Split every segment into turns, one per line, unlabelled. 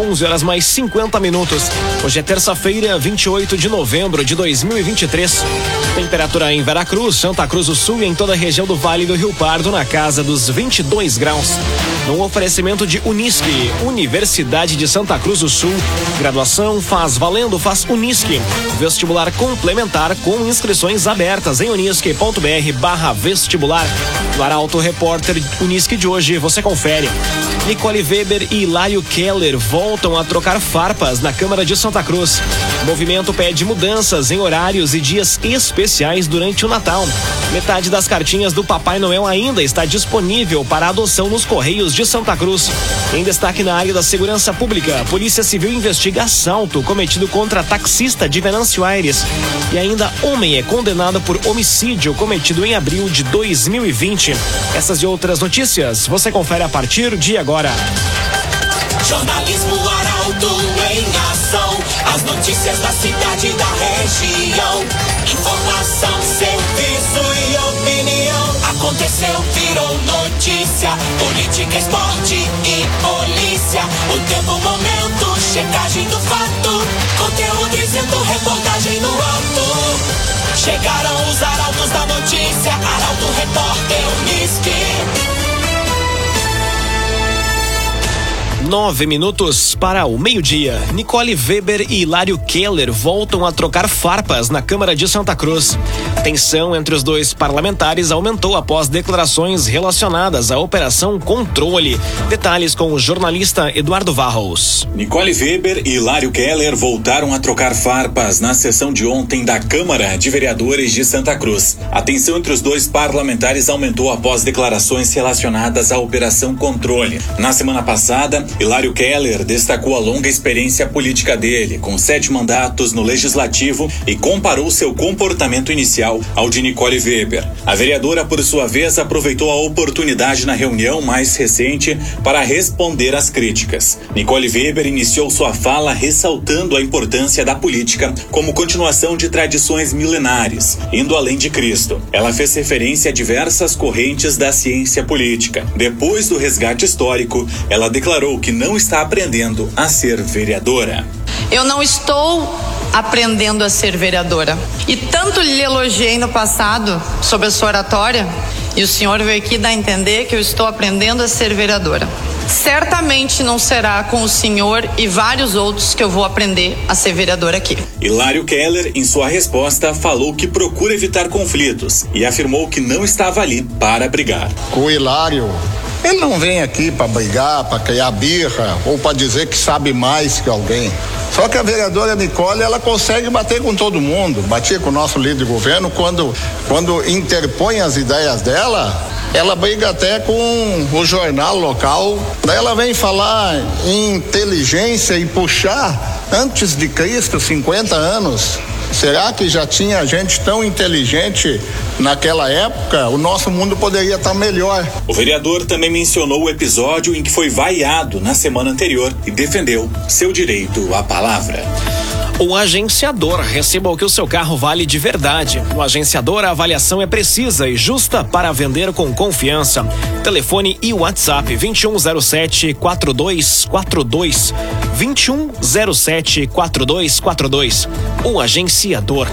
11 horas mais 50 minutos. Hoje é terça-feira, 28 de novembro de 2023. Temperatura em Veracruz, Santa Cruz do Sul e em toda a região do Vale do Rio Pardo na casa dos 22 graus. No oferecimento de Unisque, Universidade de Santa Cruz do Sul. Graduação faz valendo, faz Unisque. Vestibular complementar com inscrições abertas em unisque.br barra vestibular. No Arauto Repórter Unisque de hoje, você confere. Nicole Weber e Hilário Keller voltam a trocar farpas na Câmara de Santa Cruz. O movimento pede mudanças em horários e dias especiais durante o Natal. Metade das cartinhas do Papai Noel ainda está disponível para adoção nos Correios de Santa Cruz. Em destaque na área da segurança pública, a Polícia Civil investiga assalto cometido contra taxista de Venâncio Aires. E ainda homem é condenado por homicídio cometido em abril de 2020. Essas e outras notícias você confere a partir de agora.
Jornalismo Arauto em ação. As notícias da cidade e da região. Informação, serviço e opinião. Aconteceu, virou notícia. Política, esporte e polícia. O tempo, momento, checagem do fato. Conteúdo dizendo, reportagem no alto.
Nove minutos para o meio-dia. Nicole Weber e Hilário Keller voltam a trocar farpas na Câmara de Santa Cruz. Tensão entre os dois parlamentares aumentou após declarações relacionadas à Operação Controle. Detalhes com o jornalista Eduardo Varros.
Nicole Weber e Hilário Keller voltaram a trocar farpas na sessão de ontem da Câmara de Vereadores de Santa Cruz. A tensão entre os dois parlamentares aumentou após declarações relacionadas à Operação Controle. Na semana passada, Hilário Keller destacou a longa experiência política dele, com sete mandatos no Legislativo, e comparou seu comportamento inicial ao de Nicole Weber. A vereadora, por sua vez, aproveitou a oportunidade na reunião mais recente para responder às críticas. Nicole Weber iniciou sua fala ressaltando a importância da política como continuação de tradições milenares, indo além de Cristo. Ela fez referência a diversas correntes da ciência política. Depois do resgate histórico, ela declarou que não está aprendendo a ser vereadora.
Eu não estou aprendendo a ser vereadora. E tanto lhe elogiei no passado sobre a sua oratória, e o senhor veio aqui dar a entender que eu estou aprendendo a ser vereadora. Certamente não será com o senhor e vários outros que eu vou aprender a ser vereador aqui.
Hilário Keller, em sua resposta, falou que procura evitar conflitos e afirmou que não estava ali para brigar.
Com o Hilário, ele não vem aqui para brigar, para criar birra ou para dizer que sabe mais que alguém. Só que a vereadora Nicole, ela consegue bater com todo mundo. Batia com o nosso líder de governo quando, quando interpõe as ideias dela, ela briga até com o jornal local. Daí ela vem falar em inteligência e puxar antes de Cristo, 50 anos. Será que já tinha gente tão inteligente naquela época? O nosso mundo poderia estar melhor.
O vereador também mencionou o episódio em que foi vaiado na semana anterior e defendeu seu direito à palavra.
O agenciador receba o que o seu carro vale de verdade. No agenciador, a avaliação é precisa e justa para vender com confiança. Telefone e WhatsApp 2107 4242 2107 4242. O agenciador.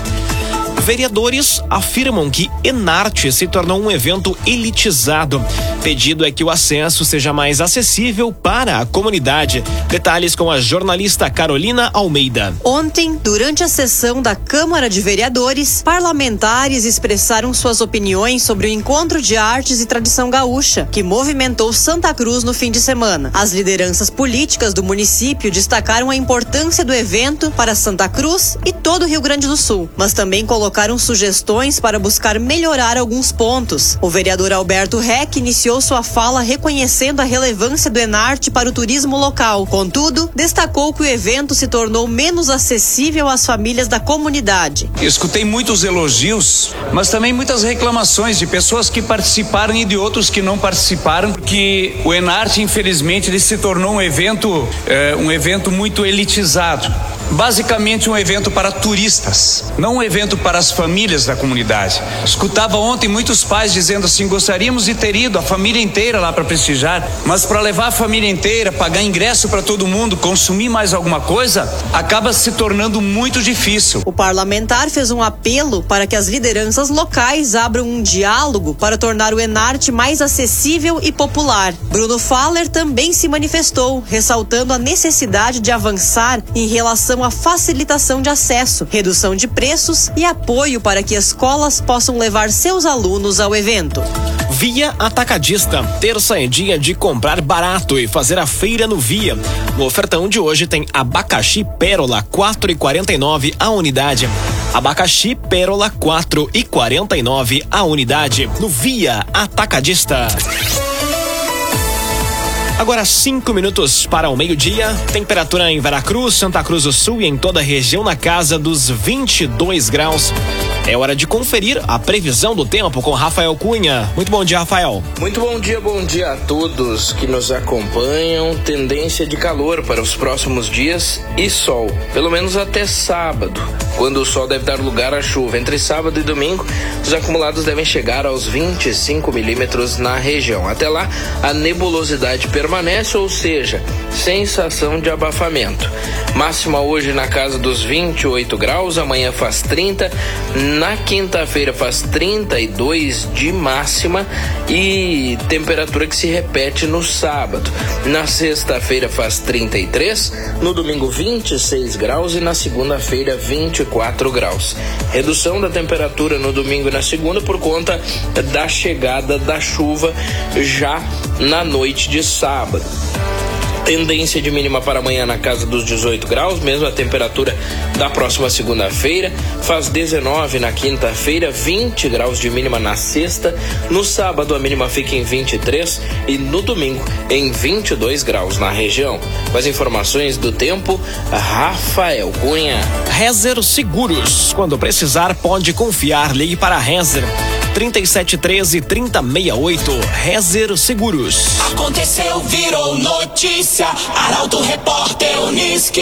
Vereadores afirmam que Enarte se tornou um evento elitizado. Pedido é que o acesso seja mais acessível para a comunidade. Detalhes com a jornalista Carolina Almeida.
Ontem, durante a sessão da Câmara de Vereadores, parlamentares expressaram suas opiniões sobre o encontro de artes e tradição gaúcha, que movimentou Santa Cruz no fim de semana. As lideranças políticas do município destacaram a importância do evento para Santa Cruz e todo o Rio Grande do Sul, mas também colocaram sugestões para buscar melhorar alguns pontos. O vereador Alberto Reck iniciou sua fala reconhecendo a relevância do Enarte para o turismo local. Contudo, destacou que o evento se tornou menos acessível às famílias da comunidade.
Escutei muitos elogios, mas também muitas reclamações de pessoas que participaram e de outros que não participaram, porque o Enarte, infelizmente, ele se tornou um evento, eh, um evento muito elitizado. Basicamente um evento para turistas, não um evento para as famílias da comunidade. Escutava ontem muitos pais dizendo assim: gostaríamos de ter ido a família inteira lá para prestigiar, mas para levar a família inteira, pagar ingresso para todo mundo, consumir mais alguma coisa, acaba se tornando muito difícil.
O parlamentar fez um apelo para que as lideranças locais abram um diálogo para tornar o Enarte mais acessível e popular. Bruno Faller também se manifestou, ressaltando a necessidade de avançar em relação à facilitação de acesso, redução de preços e apoio para que escolas possam levar seus alunos ao evento.
Via Atacadista. Terça é dia de comprar barato e fazer a feira no Via. No ofertão de hoje tem abacaxi pérola 4,49 a unidade. Abacaxi pérola 4,49 a unidade no Via Atacadista. Agora cinco minutos para o meio-dia. Temperatura em Veracruz, Santa Cruz do Sul e em toda a região na casa dos 22 graus. É hora de conferir a previsão do tempo com Rafael Cunha. Muito bom dia, Rafael.
Muito bom dia, bom dia a todos que nos acompanham. Tendência de calor para os próximos dias e sol, pelo menos até sábado, quando o sol deve dar lugar à chuva. Entre sábado e domingo, os acumulados devem chegar aos 25 milímetros na região. Até lá, a nebulosidade permanece, ou seja, sensação de abafamento. Máxima hoje na casa dos 28 graus, amanhã faz 30. Na quinta-feira faz 32 de máxima e temperatura que se repete no sábado. Na sexta-feira faz 33, no domingo 26 graus e na segunda-feira 24 graus. Redução da temperatura no domingo e na segunda por conta da chegada da chuva já na noite de sábado. Tendência de mínima para amanhã na casa dos 18 graus, mesmo a temperatura da próxima segunda-feira. Faz 19 na quinta-feira, 20 graus de mínima na sexta. No sábado, a mínima fica em 23 e no domingo, em 22 graus na região. Com as informações do tempo, Rafael Cunha.
Rezer Seguros. Quando precisar, pode confiar. Ligue para Rezer. 3713 3068. Rezer Seguros.
Aconteceu, virou notícia. Arauto Repórter Uniski.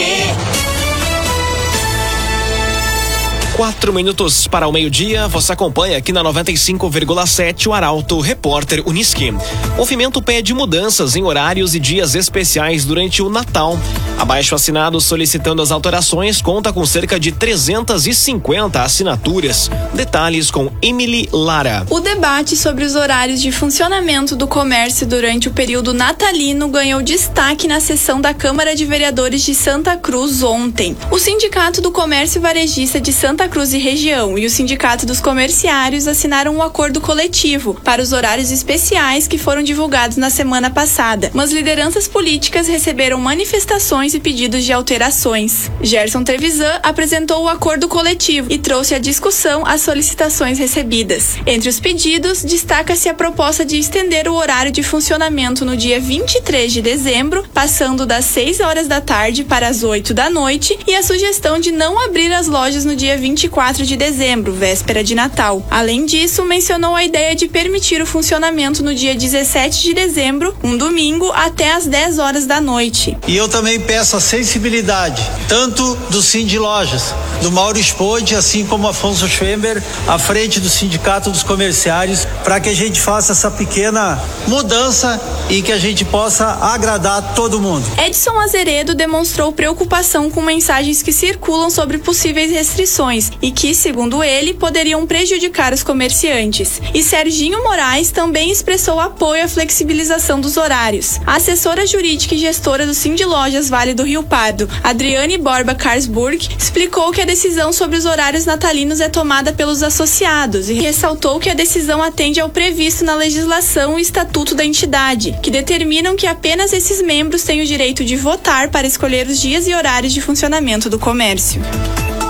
Quatro minutos para o meio-dia, você acompanha aqui na 95,7 o Arauto Repórter Uniski. Movimento pede mudanças em horários e dias especiais durante o Natal. Abaixo assinado solicitando as alterações conta com cerca de 350 assinaturas. Detalhes com Emily Lara.
O debate sobre os horários de funcionamento do comércio durante o período natalino ganhou destaque na sessão da Câmara de Vereadores de Santa Cruz ontem. O Sindicato do Comércio Varejista de Santa Cruz e Região e o Sindicato dos Comerciários assinaram um acordo coletivo para os horários especiais que foram divulgados na semana passada, mas lideranças políticas receberam manifestações e pedidos de alterações. Gerson Trevisan apresentou o acordo coletivo e trouxe à discussão as solicitações recebidas. Entre os pedidos, destaca-se a proposta de estender o horário de funcionamento no dia 23 de dezembro, passando das 6 horas da tarde para as 8 da noite, e a sugestão de não abrir as lojas no dia 24 de dezembro, véspera de Natal. Além disso, mencionou a ideia de permitir o funcionamento no dia 17 de dezembro, um domingo, até as 10 horas da noite.
E eu também peço a sensibilidade, tanto do Cindy Lojas, do Mauro Spode, assim como Afonso Schwember, à frente do Sindicato dos Comerciários, para que a gente faça essa pequena mudança e que a gente possa agradar todo mundo.
Edson Azeredo demonstrou preocupação com mensagens que circulam sobre possíveis restrições e que, segundo ele, poderiam prejudicar os comerciantes. E Serginho Moraes também expressou apoio à flexibilização dos horários. A assessora jurídica e gestora do Cindy Lojas Vale do Rio Pardo, Adriane Borba Karsburg, explicou que a decisão sobre os horários natalinos é tomada pelos associados e ressaltou que a decisão atende ao previsto na legislação e estatuto da entidade, que determinam que apenas esses membros têm o direito de votar para escolher os dias e horários de funcionamento do comércio.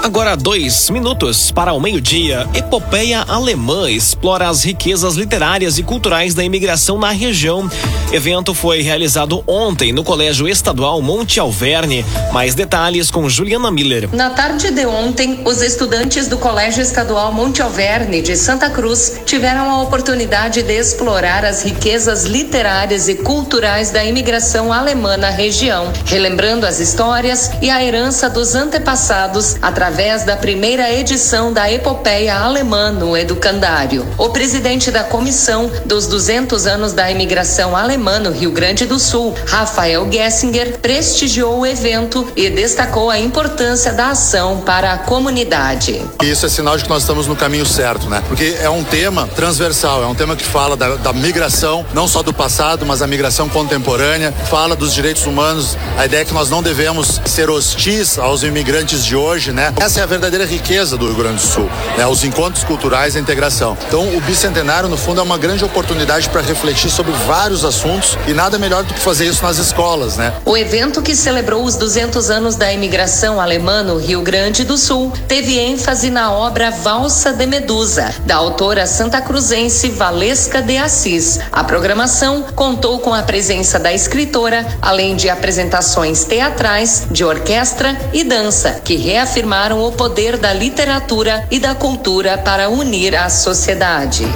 Agora dois minutos para o meio-dia. Epopeia alemã explora as riquezas literárias e culturais da imigração na região. Evento foi realizado ontem no Colégio Estadual Monte Alverne. Mais detalhes com Juliana Miller.
Na tarde de ontem, os estudantes do Colégio Estadual Monte Alverne de Santa Cruz tiveram a oportunidade de explorar as riquezas literárias e culturais da imigração alemã na região, relembrando as histórias e a herança dos antepassados através através da primeira edição da Epopeia Alemã no Educandário. O presidente da comissão dos 200 anos da imigração alemã no Rio Grande do Sul, Rafael Gessinger, prestigiou o evento e destacou a importância da ação para a comunidade.
Isso é sinal de que nós estamos no caminho certo, né? Porque é um tema transversal, é um tema que fala da, da migração, não só do passado, mas a migração contemporânea, fala dos direitos humanos, a ideia é que nós não devemos ser hostis aos imigrantes de hoje, né? Essa é a verdadeira riqueza do Rio Grande do Sul, né? os encontros culturais e a integração. Então, o bicentenário, no fundo, é uma grande oportunidade para refletir sobre vários assuntos e nada melhor do que fazer isso nas escolas, né?
O evento que celebrou os 200 anos da imigração alemã no Rio Grande do Sul teve ênfase na obra Valsa de Medusa, da autora santa cruzense Valesca de Assis. A programação contou com a presença da escritora, além de apresentações teatrais, de orquestra e dança, que reafirmaram o poder da literatura e da cultura para unir a sociedade.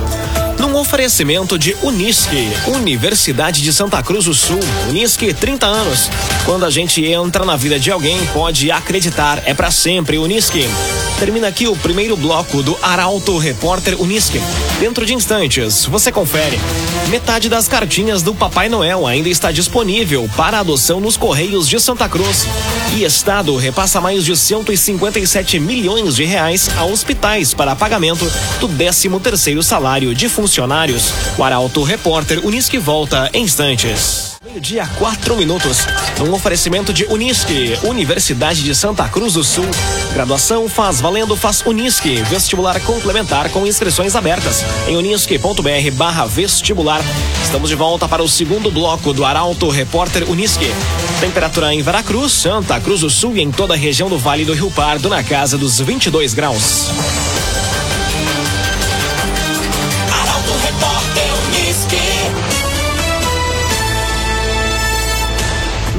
Num oferecimento de Unisque, Universidade de Santa Cruz do Sul. Unisque, 30 anos. Quando a gente entra na vida de alguém, pode acreditar, é para sempre Unisque. Termina aqui o primeiro bloco do Arauto Repórter Unisque. Dentro de instantes, você confere. Metade das cartinhas do Papai Noel ainda está disponível para adoção nos Correios de Santa Cruz. E Estado repassa mais de 157 milhões de reais a hospitais para pagamento do 13 terceiro salário de funcionários. O Arauto Repórter Unisque volta em instantes. Meio-dia, quatro minutos. Um oferecimento de Unisque, Universidade de Santa Cruz do Sul. Graduação faz valendo, faz Unisque. Vestibular complementar com inscrições abertas em unisque.br barra vestibular. Estamos de volta para o segundo bloco do Arauto Repórter Unisque. Temperatura em Veracruz, Santa Cruz do Sul e em toda a região do Vale do Rio Pardo na casa dos 22 graus.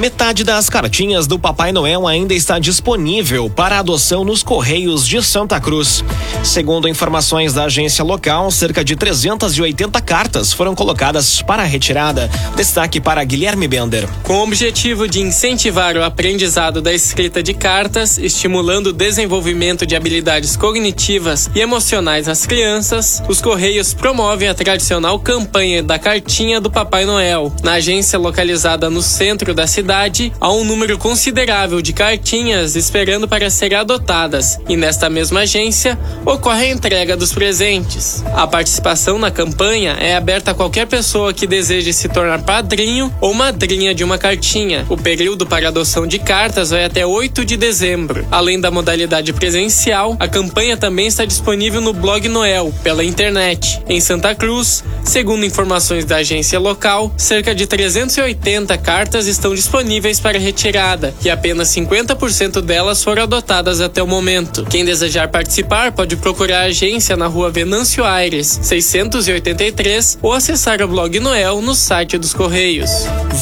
Metade das cartinhas do Papai Noel ainda está disponível para adoção nos Correios de Santa Cruz. Segundo informações da agência local, cerca de 380 cartas foram colocadas para retirada. Destaque para Guilherme Bender.
Com o objetivo de incentivar o aprendizado da escrita de cartas, estimulando o desenvolvimento de habilidades cognitivas e emocionais nas crianças, os Correios promovem a tradicional campanha da cartinha do Papai Noel. Na agência localizada no centro da cidade, cidade, há um número considerável de cartinhas esperando para serem adotadas, e nesta mesma agência ocorre a entrega dos presentes. A participação na campanha é aberta a qualquer pessoa que deseje se tornar padrinho ou madrinha de uma cartinha. O período para adoção de cartas vai até 8 de dezembro. Além da modalidade presencial, a campanha também está disponível no blog Noel, pela internet. Em Santa Cruz, segundo informações da agência local, cerca de 380 cartas estão disponíveis disponíveis para retirada e apenas 50% delas foram adotadas até o momento. Quem desejar participar pode procurar a agência na rua Venâncio Aires, 683 ou acessar o blog Noel no site dos Correios.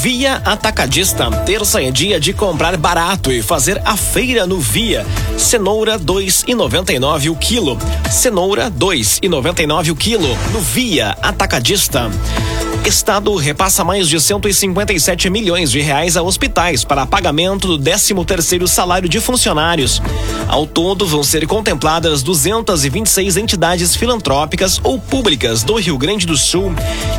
Via Atacadista. Terça é dia de comprar barato e fazer a feira no Via. Cenoura 2,99 o quilo. Cenoura 2,99 o quilo no Via Atacadista. Estado repassa mais de 157 milhões de reais a hospitais para pagamento do 13º salário de funcionários. Ao todo, vão ser contempladas 226 entidades filantrópicas ou públicas do Rio Grande do Sul.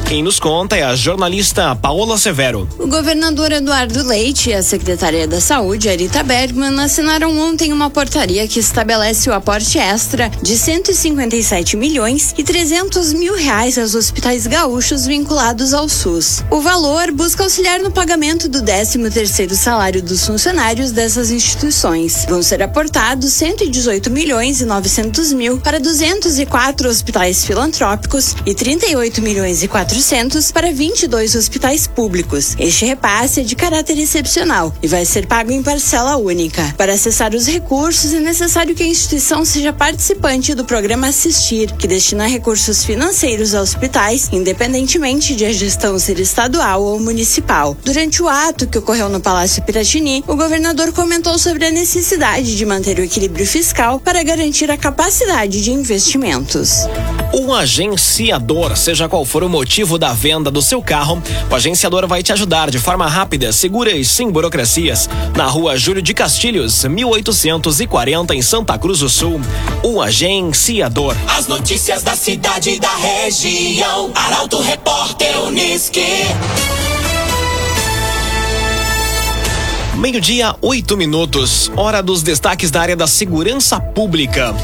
Quem nos conta é a jornalista Paola Severo.
O governador Eduardo Leite e a secretária da Saúde, Arita Bergman, assinaram ontem uma portaria que estabelece o aporte extra de 157 milhões e 300 mil reais aos hospitais gaúchos vinculados ao SUS. O valor busca auxiliar no pagamento do 13º salário dos funcionários dessas instituições. Vão ser aportados destinados 118 milhões e 900 mil para 204 hospitais filantrópicos e 38 milhões e 400 para 22 hospitais públicos. Este repasse é de caráter excepcional e vai ser pago em parcela única. Para acessar os recursos, é necessário que a instituição seja participante do programa Assistir, que destina recursos financeiros a hospitais, independentemente de a gestão ser estadual ou municipal. Durante o ato que ocorreu no Palácio Piratini, o governador comentou sobre a necessidade de manter o equilíbrio fiscal para garantir a capacidade de investimentos.
O agenciador, seja qual for o motivo da venda do seu carro, o agenciador vai te ajudar de forma rápida, segura e sem burocracias. Na rua Júlio de Castilhos, 1840, em Santa Cruz do Sul. O agenciador.
As notícias da cidade e da região. Arauto Repórter Uniski.
Meio-dia, oito minutos. Hora dos destaques da área da segurança pública.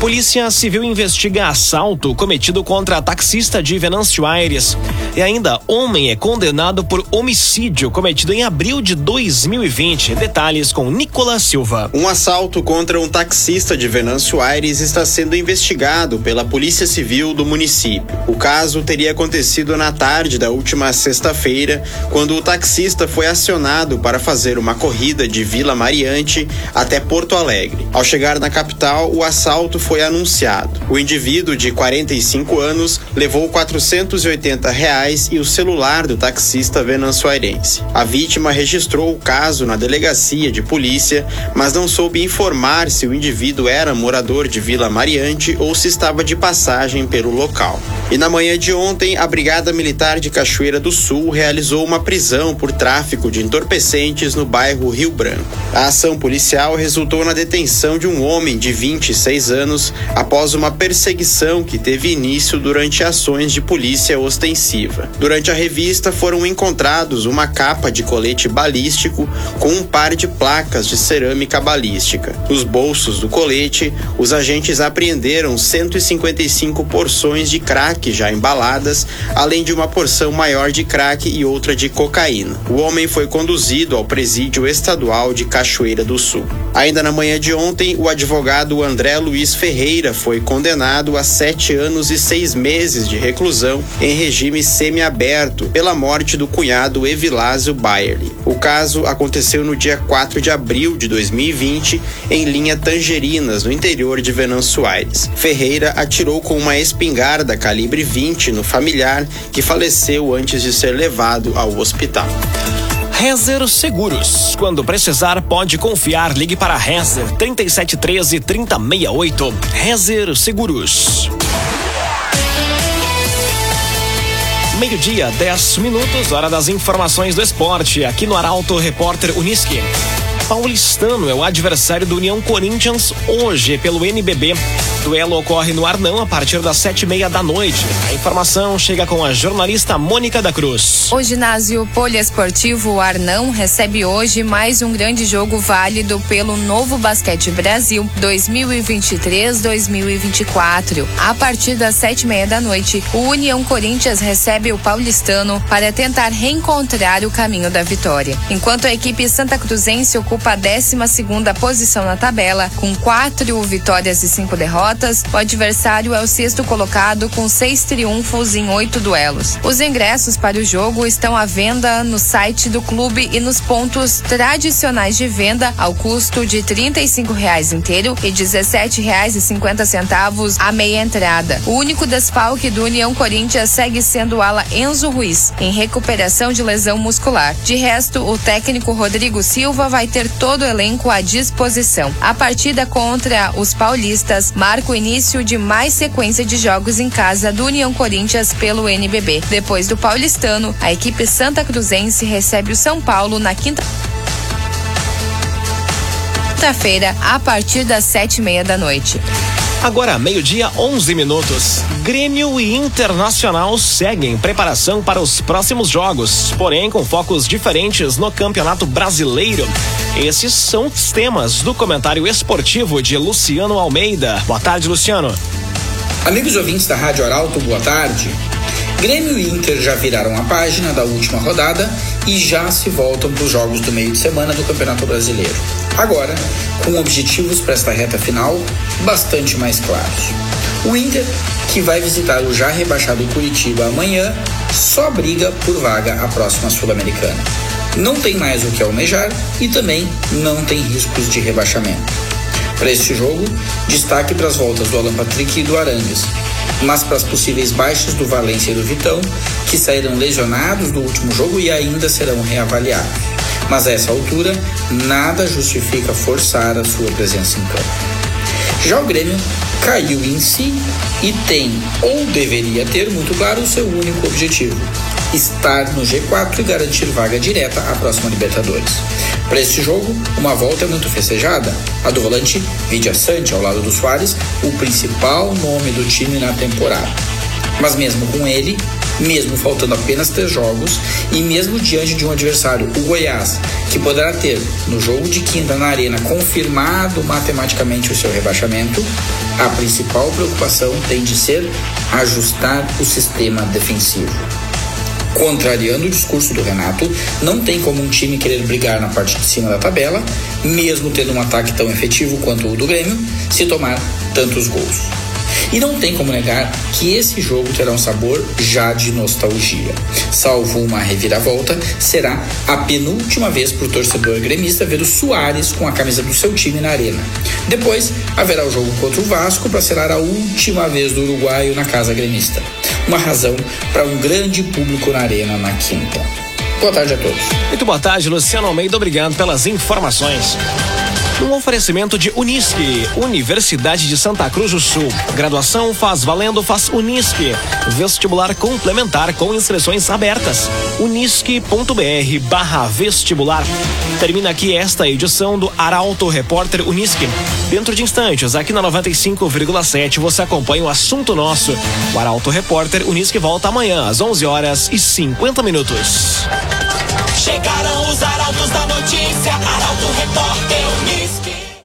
Polícia Civil investiga assalto cometido contra taxista de Venâncio Aires. E ainda, homem é condenado por homicídio cometido em abril de 2020. Detalhes com Nicolas Silva.
Um assalto contra um taxista de Venâncio Aires está sendo investigado pela Polícia Civil do município. O caso teria acontecido na tarde da última sexta-feira, quando o taxista foi acionado para fazer uma corrida de Vila Mariante até Porto Alegre. Ao chegar na capital, o assalto foi anunciado. O indivíduo de 45 anos levou 480 reais e o celular do taxista venançoarense. A vítima registrou o caso na delegacia de polícia, mas não soube informar se o indivíduo era morador de Vila Mariante ou se estava de passagem pelo local. E na manhã de ontem, a Brigada Militar de Cachoeira do Sul realizou uma prisão por tráfico de entorpecentes no bairro Rio Branco. A ação policial resultou na detenção de um homem de 26 anos após uma perseguição que teve início durante ações de polícia ostensiva. Durante a revista foram encontrados uma capa de colete balístico com um par de placas de cerâmica balística. Nos bolsos do colete, os agentes apreenderam 155 porções de crack já embaladas, além de uma porção maior de crack e outra de cocaína. O homem foi conduzido ao presídio estadual de Cachoeira do Sul. Ainda na manhã de ontem, o advogado André Luiz Ferreira foi condenado a sete anos e seis meses de reclusão em regime semiaberto pela morte do cunhado Evilásio Bayerly. O caso aconteceu no dia 4 de abril de 2020 em linha Tangerinas, no interior de Venâncio Aires. Ferreira atirou com uma espingarda calibre 20 no familiar que faleceu antes de ser levado ao hospital.
Rezer Seguros. Quando precisar, pode confiar. Ligue para Rezer 3713 3068. Rezer Seguros. Meio-dia, 10 minutos, hora das informações do esporte, aqui no Arauto Repórter Uniski. Paulistano é o adversário do União Corinthians hoje pelo NBB. Duelo ocorre no Arnão a partir das sete e meia da noite. A informação chega com a jornalista Mônica da Cruz.
O ginásio poliesportivo Arnão recebe hoje mais um grande jogo válido pelo Novo Basquete Brasil 2023-2024. A partir das sete e meia da noite, o União Corinthians recebe o Paulistano para tentar reencontrar o caminho da vitória. Enquanto a equipe Santa Cruzense ocupa a 12 segunda posição na tabela, com quatro vitórias e cinco derrotas, o adversário é o sexto colocado com seis triunfos em oito duelos. Os ingressos para o jogo estão à venda no site do clube e nos pontos tradicionais de venda ao custo de R$ reais inteiro e R$ reais e cinquenta centavos a meia entrada. O único desfalque do União Corinthians segue sendo o ala Enzo Ruiz, em recuperação de lesão muscular. De resto, o técnico Rodrigo Silva vai ter todo o elenco à disposição. A partida contra os paulistas marca o início de mais sequência de jogos em casa do União Corinthians pelo NBB. Depois do paulistano, a equipe Santa Cruzense recebe o São Paulo na quinta quinta-feira, a partir das sete e meia da noite.
Agora, meio-dia, 11 minutos. Grêmio e Internacional seguem preparação para os próximos jogos, porém com focos diferentes no Campeonato Brasileiro. Esses são os temas do comentário esportivo de Luciano Almeida. Boa tarde, Luciano.
Amigos ouvintes da Rádio Arauto, boa tarde. Grêmio e Inter já viraram a página da última rodada e já se voltam para os jogos do meio de semana do Campeonato Brasileiro. Agora, com objetivos para esta reta final bastante mais claros. O Inter, que vai visitar o já rebaixado Curitiba amanhã, só briga por vaga à próxima Sul-Americana. Não tem mais o que almejar e também não tem riscos de rebaixamento. Para este jogo, destaque para as voltas do Alan Patrick e do Arangues, mas para as possíveis baixas do Valência e do Vitão, que saíram lesionados do último jogo e ainda serão reavaliados. Mas a essa altura, nada justifica forçar a sua presença em campo. Já o Grêmio caiu em si e tem, ou deveria ter muito claro, o seu único objetivo: estar no G4 e garantir vaga direta à próxima Libertadores. Para este jogo, uma volta é muito festejada. A do volante Vidia Sante, ao lado do Soares, o principal nome do time na temporada. Mas mesmo com ele, mesmo faltando apenas três jogos e mesmo diante de um adversário, o Goiás, que poderá ter no jogo de quinta na Arena confirmado matematicamente o seu rebaixamento, a principal preocupação tem de ser ajustar o sistema defensivo. Contrariando o discurso do Renato, não tem como um time querer brigar na parte de cima da tabela, mesmo tendo um ataque tão efetivo quanto o do Grêmio, se tomar tantos gols. E não tem como negar que esse jogo terá um sabor já de nostalgia. Salvo uma reviravolta, será a penúltima vez para o torcedor gremista ver o Soares com a camisa do seu time na arena. Depois haverá o jogo contra o Vasco para ser a última vez do uruguaio na casa gremista. Uma razão para um grande público na arena na quinta. Boa tarde a todos.
Muito boa tarde, Luciano Almeida. Obrigado pelas informações. Um oferecimento de Unisque, Universidade de Santa Cruz do Sul. Graduação faz valendo, faz Unisque. Vestibular complementar com inscrições abertas. unisque.br barra vestibular. Termina aqui esta edição do Arauto Repórter Unisque. Dentro de instantes, aqui na 95,7, você acompanha o assunto nosso. O Arauto Repórter Unisque volta amanhã às 11 horas e 50 minutos.
Chegaram os arautos da notícia, Arauto Repórter.